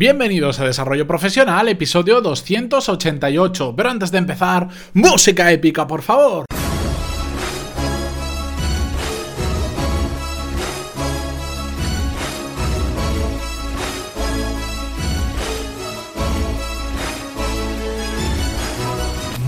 Bienvenidos a Desarrollo Profesional, episodio 288. Pero antes de empezar, música épica, por favor.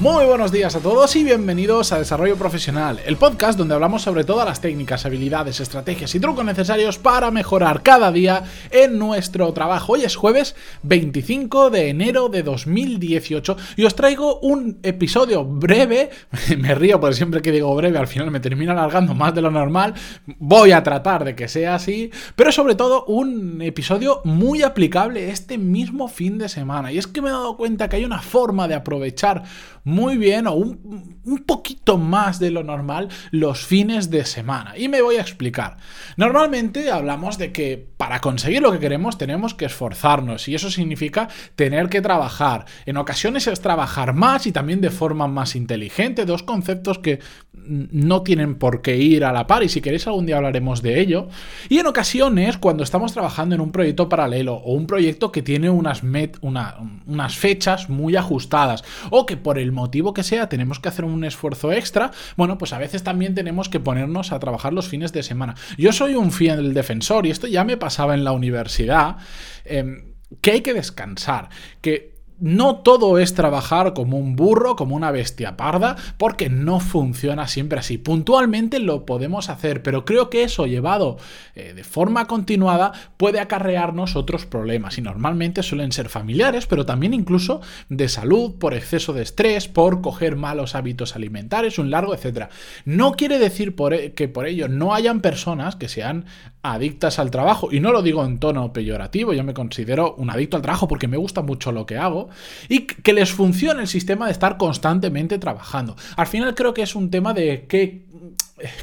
Muy buenos días a todos y bienvenidos a Desarrollo Profesional, el podcast donde hablamos sobre todas las técnicas, habilidades, estrategias y trucos necesarios para mejorar cada día en nuestro trabajo. Hoy es jueves 25 de enero de 2018 y os traigo un episodio breve, me río porque siempre que digo breve al final me termina alargando más de lo normal, voy a tratar de que sea así, pero sobre todo un episodio muy aplicable este mismo fin de semana y es que me he dado cuenta que hay una forma de aprovechar muy bien o un, poquito más de lo normal los fines de semana. Y me voy a explicar. Normalmente hablamos de que para conseguir lo que queremos tenemos que esforzarnos y eso significa tener que trabajar. En ocasiones es trabajar más y también de forma más inteligente, dos conceptos que no tienen por qué ir a la par y si queréis algún día hablaremos de ello. Y en ocasiones cuando estamos trabajando en un proyecto paralelo o un proyecto que tiene unas, unas fechas muy ajustadas o que por el motivo que sea tenemos que hacer un esfuerzo extra, bueno, pues a veces también tenemos que ponernos a trabajar los fines de semana. Yo soy un fiel defensor y esto ya me pasaba en la universidad. Em, que hay que descansar, que no todo es trabajar como un burro, como una bestia parda, porque no funciona siempre así. Puntualmente lo podemos hacer, pero creo que eso llevado eh, de forma continuada puede acarrearnos otros problemas y normalmente suelen ser familiares, pero también incluso de salud, por exceso de estrés, por coger malos hábitos alimentarios, un largo, etcétera. No quiere decir e, que por ello no hayan personas que sean adictas al trabajo, y no lo digo en tono peyorativo, yo me considero un adicto al trabajo porque me gusta mucho lo que hago, y que les funcione el sistema de estar constantemente trabajando. Al final creo que es un tema de qué,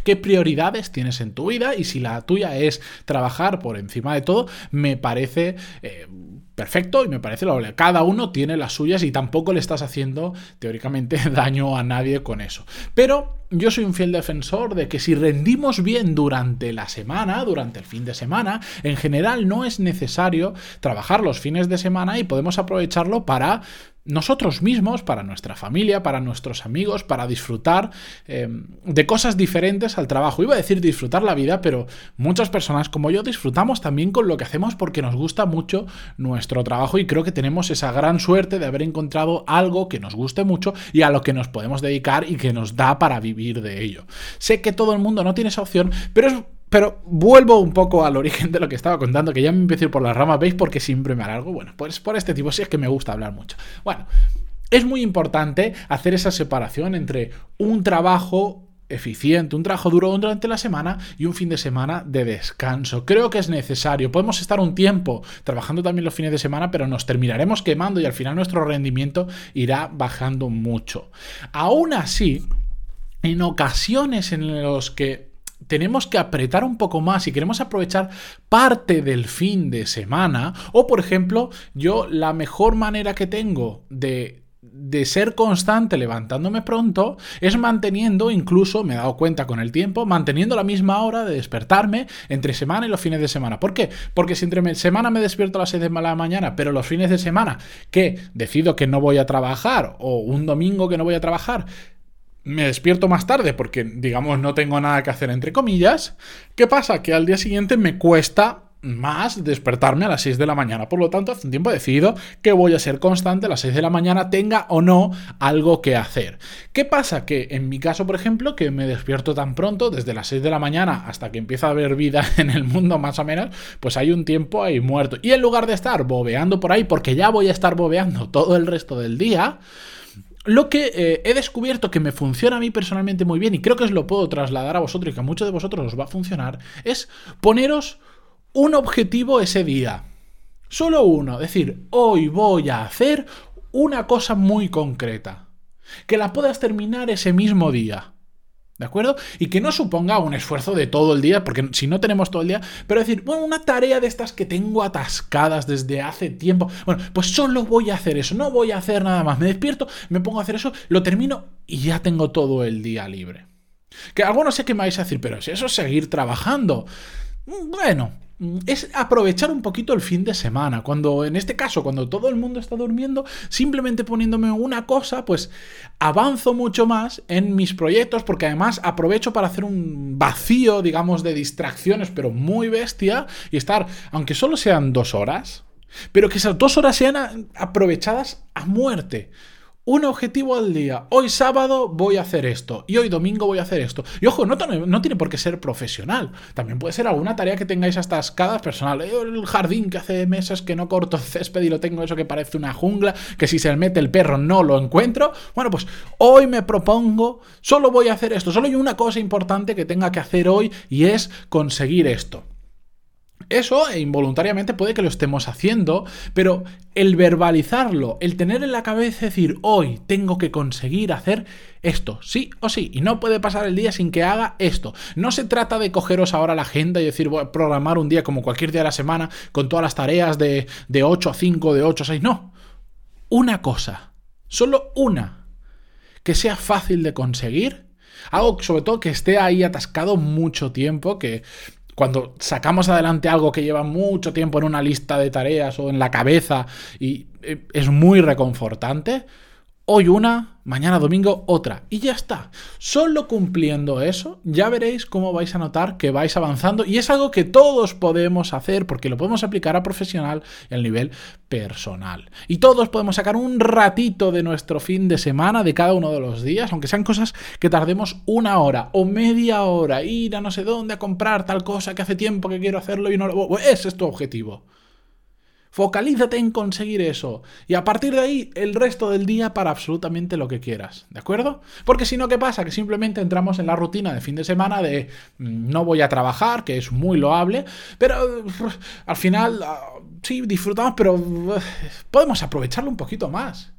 qué prioridades tienes en tu vida y si la tuya es trabajar por encima de todo, me parece... Eh, perfecto y me parece lo Cada uno tiene las suyas y tampoco le estás haciendo teóricamente daño a nadie con eso. Pero yo soy un fiel defensor de que si rendimos bien durante la semana, durante el fin de semana, en general no es necesario trabajar los fines de semana y podemos aprovecharlo para nosotros mismos, para nuestra familia, para nuestros amigos, para disfrutar eh, de cosas diferentes al trabajo. Iba a decir disfrutar la vida, pero muchas personas como yo disfrutamos también con lo que hacemos porque nos gusta mucho nuestro trabajo y creo que tenemos esa gran suerte de haber encontrado algo que nos guste mucho y a lo que nos podemos dedicar y que nos da para vivir de ello. Sé que todo el mundo no tiene esa opción, pero pero vuelvo un poco al origen de lo que estaba contando, que ya me empiezo a ir por las ramas, ¿veis? Porque siempre me alargo. Bueno, pues por este tipo, si es que me gusta hablar mucho. Bueno, es muy importante hacer esa separación entre un trabajo eficiente, un trabajo duro durante la semana y un fin de semana de descanso. Creo que es necesario. Podemos estar un tiempo trabajando también los fines de semana, pero nos terminaremos quemando y al final nuestro rendimiento irá bajando mucho. Aún así, en ocasiones en los que tenemos que apretar un poco más y queremos aprovechar parte del fin de semana, o por ejemplo, yo la mejor manera que tengo de de ser constante levantándome pronto es manteniendo, incluso me he dado cuenta con el tiempo, manteniendo la misma hora de despertarme entre semana y los fines de semana. ¿Por qué? Porque si entre semana me despierto a las 6 de la mañana, pero los fines de semana que decido que no voy a trabajar o un domingo que no voy a trabajar, me despierto más tarde porque, digamos, no tengo nada que hacer, entre comillas. ¿Qué pasa? Que al día siguiente me cuesta más despertarme a las 6 de la mañana. Por lo tanto, hace un tiempo he decidido que voy a ser constante a las 6 de la mañana, tenga o no algo que hacer. ¿Qué pasa? Que en mi caso, por ejemplo, que me despierto tan pronto, desde las 6 de la mañana hasta que empieza a haber vida en el mundo más o menos, pues hay un tiempo ahí muerto. Y en lugar de estar bobeando por ahí, porque ya voy a estar bobeando todo el resto del día, lo que eh, he descubierto que me funciona a mí personalmente muy bien y creo que os lo puedo trasladar a vosotros y que a muchos de vosotros os va a funcionar, es poneros un objetivo ese día. Solo uno. Decir, hoy voy a hacer una cosa muy concreta. Que la puedas terminar ese mismo día. ¿De acuerdo? Y que no suponga un esfuerzo de todo el día, porque si no tenemos todo el día, pero decir, bueno, una tarea de estas que tengo atascadas desde hace tiempo, bueno, pues solo voy a hacer eso, no voy a hacer nada más, me despierto, me pongo a hacer eso, lo termino y ya tengo todo el día libre. Que algunos sé que me vais a decir, pero si eso es seguir trabajando. bueno, es aprovechar un poquito el fin de semana. Cuando, en este caso, cuando todo el mundo está durmiendo, simplemente poniéndome una cosa, pues avanzo mucho más en mis proyectos, porque además aprovecho para hacer un vacío, digamos, de distracciones, pero muy bestia, y estar, aunque solo sean dos horas, pero que esas dos horas sean aprovechadas a muerte un objetivo al día. Hoy sábado voy a hacer esto y hoy domingo voy a hacer esto. Y ojo, no, tiene por qué ser profesional. También puede ser alguna tarea que tengáis atascada personal. El jardín que hace meses que no corto césped y lo tengo eso que parece una jungla, que si se mete el perro no lo encuentro. Bueno, pues hoy me propongo, solo voy a hacer esto. Solo hay una cosa importante que tenga que hacer hoy y es conseguir esto. Eso e involuntariamente puede que lo estemos haciendo, pero el verbalizarlo, el tener en la cabeza decir, hoy tengo que conseguir hacer esto, sí o sí, y no puede pasar el día sin que haga esto. No se trata de cogeros ahora la agenda y decir, voy a programar un día como cualquier día de la semana con todas las tareas de, de 8 a 5, de 8 a 6, no. Una cosa, solo una, que sea fácil de conseguir algo sobre todo que esté ahí atascado mucho tiempo, que cuando sacamos adelante algo que lleva mucho tiempo en una lista de tareas o en la cabeza y eh, es muy reconfortante, hoy una, mañana domingo otra. Y ya está. Solo cumpliendo eso, ya veréis cómo vais a notar que vais avanzando. Y es algo que todos podemos hacer porque lo podemos aplicar a profesional y al nivel personal. Y todos podemos sacar un ratito de nuestro fin de semana de cada uno de los días, aunque sean cosas que tardemos una hora o media hora, ir a no sé dónde a comprar tal cosa que hace tiempo que quiero hacerlo y no lo... Ese es tu objetivo. Focalízate en conseguir eso. Y a partir de ahí, el resto del día para absolutamente lo que quieras. ¿De acuerdo? Porque si no, ¿qué pasa? Que simplemente entramos en la rutina de fin de semana de mm, no voy a trabajar, que es muy loable, pero al final, ah, sí, disfrutamos, pero podemos aprovecharlo un poquito más.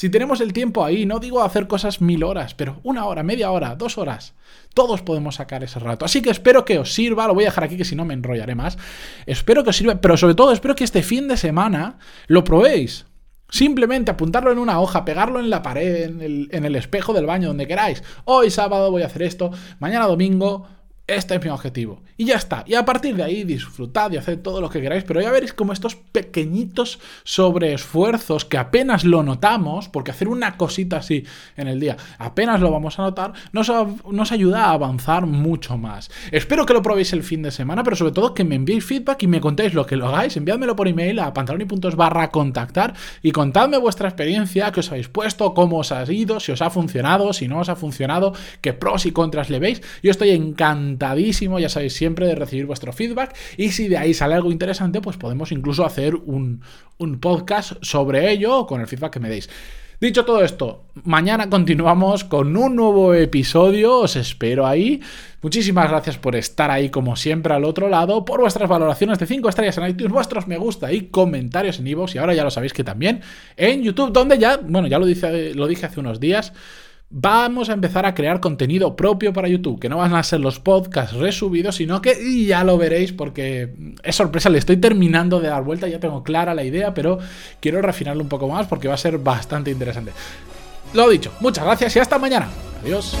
Si tenemos el tiempo ahí, no digo hacer cosas mil horas, pero una hora, media hora, dos horas, todos podemos sacar ese rato. Así que espero que os sirva, lo voy a dejar aquí que si no me enrollaré más. Espero que os sirva, pero sobre todo espero que este fin de semana lo probéis. Simplemente apuntarlo en una hoja, pegarlo en la pared, en el, en el espejo del baño, donde queráis. Hoy sábado voy a hacer esto, mañana domingo este es mi objetivo. Y ya está. Y a partir de ahí disfrutad y haced todo lo que queráis, pero ya veréis como estos pequeñitos sobreesfuerzos que apenas lo notamos, porque hacer una cosita así en el día apenas lo vamos a notar, nos, nos ayuda a avanzar mucho más. Espero que lo probéis el fin de semana, pero sobre todo que me enviéis feedback y me contéis lo que lo hagáis. Enviádmelo por email a pantaloni.es barra contactar y contadme vuestra experiencia, que os habéis puesto, cómo os ha ido, si os ha funcionado, si no os ha funcionado, qué pros y contras le veis. Yo estoy encantado ya sabéis siempre, de recibir vuestro feedback. Y si de ahí sale algo interesante, pues podemos incluso hacer un, un podcast sobre ello con el feedback que me deis. Dicho todo esto, mañana continuamos con un nuevo episodio, os espero ahí. Muchísimas gracias por estar ahí como siempre al otro lado, por vuestras valoraciones de 5 estrellas en iTunes, vuestros me gusta y comentarios en iVoox y ahora ya lo sabéis que también en YouTube, donde ya, bueno, ya lo, dice, lo dije hace unos días, vamos a empezar a crear contenido propio para YouTube, que no van a ser los podcasts resubidos, sino que ya lo veréis porque es sorpresa, le estoy terminando de dar vuelta, ya tengo clara la idea, pero quiero refinarlo un poco más porque va a ser bastante interesante. Lo dicho, muchas gracias y hasta mañana. Adiós.